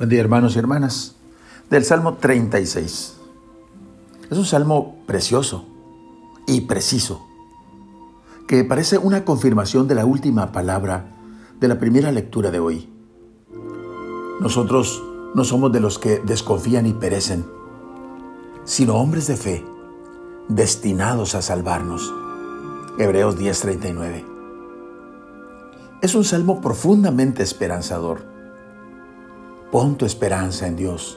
Buen día hermanos y hermanas. Del Salmo 36. Es un salmo precioso y preciso, que parece una confirmación de la última palabra de la primera lectura de hoy. Nosotros no somos de los que desconfían y perecen, sino hombres de fe, destinados a salvarnos. Hebreos 10:39. Es un salmo profundamente esperanzador. Pon tu esperanza en Dios.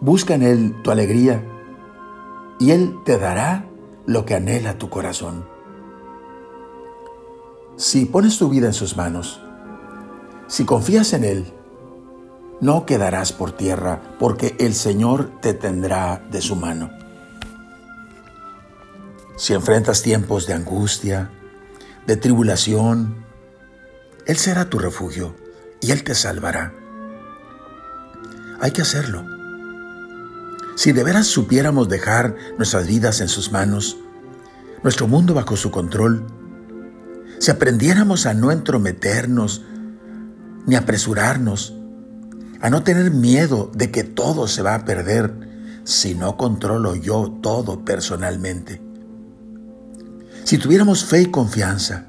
Busca en Él tu alegría y Él te dará lo que anhela tu corazón. Si pones tu vida en sus manos, si confías en Él, no quedarás por tierra, porque el Señor te tendrá de su mano. Si enfrentas tiempos de angustia, de tribulación, Él será tu refugio y Él te salvará. Hay que hacerlo. Si de veras supiéramos dejar nuestras vidas en sus manos, nuestro mundo bajo su control, si aprendiéramos a no entrometernos ni apresurarnos, a no tener miedo de que todo se va a perder si no controlo yo todo personalmente. Si tuviéramos fe y confianza,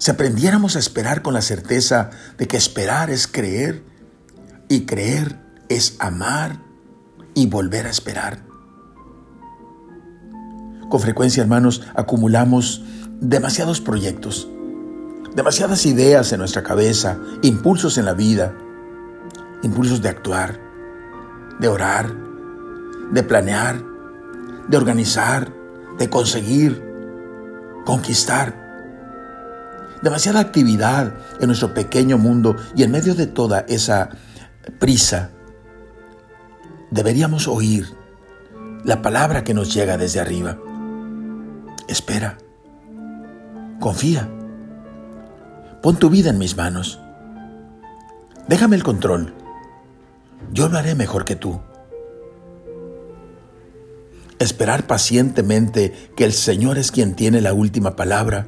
si aprendiéramos a esperar con la certeza de que esperar es creer y creer es amar y volver a esperar. Con frecuencia, hermanos, acumulamos demasiados proyectos, demasiadas ideas en nuestra cabeza, impulsos en la vida, impulsos de actuar, de orar, de planear, de organizar, de conseguir, conquistar. Demasiada actividad en nuestro pequeño mundo y en medio de toda esa prisa, deberíamos oír la palabra que nos llega desde arriba. Espera, confía, pon tu vida en mis manos, déjame el control, yo lo haré mejor que tú. Esperar pacientemente que el Señor es quien tiene la última palabra.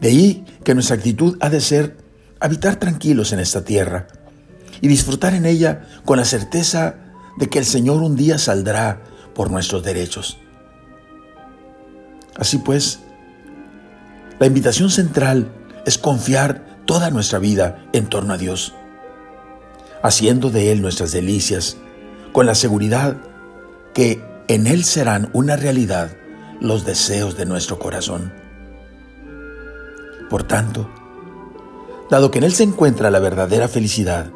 De ahí que nuestra actitud ha de ser habitar tranquilos en esta tierra y disfrutar en ella con la certeza de que el Señor un día saldrá por nuestros derechos. Así pues, la invitación central es confiar toda nuestra vida en torno a Dios, haciendo de Él nuestras delicias, con la seguridad que en Él serán una realidad los deseos de nuestro corazón. Por tanto, dado que en Él se encuentra la verdadera felicidad,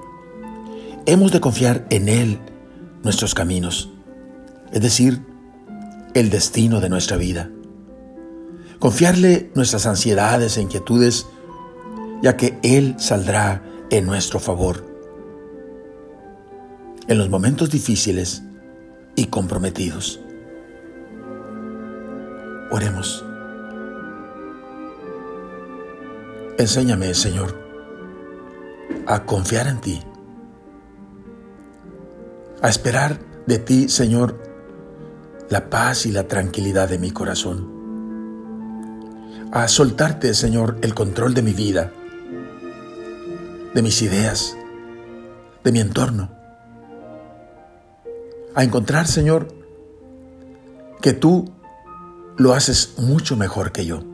hemos de confiar en Él nuestros caminos, es decir, el destino de nuestra vida. Confiarle nuestras ansiedades e inquietudes, ya que Él saldrá en nuestro favor. En los momentos difíciles y comprometidos. Oremos. Enséñame, Señor, a confiar en ti a esperar de ti, Señor, la paz y la tranquilidad de mi corazón. A soltarte, Señor, el control de mi vida, de mis ideas, de mi entorno. A encontrar, Señor, que tú lo haces mucho mejor que yo.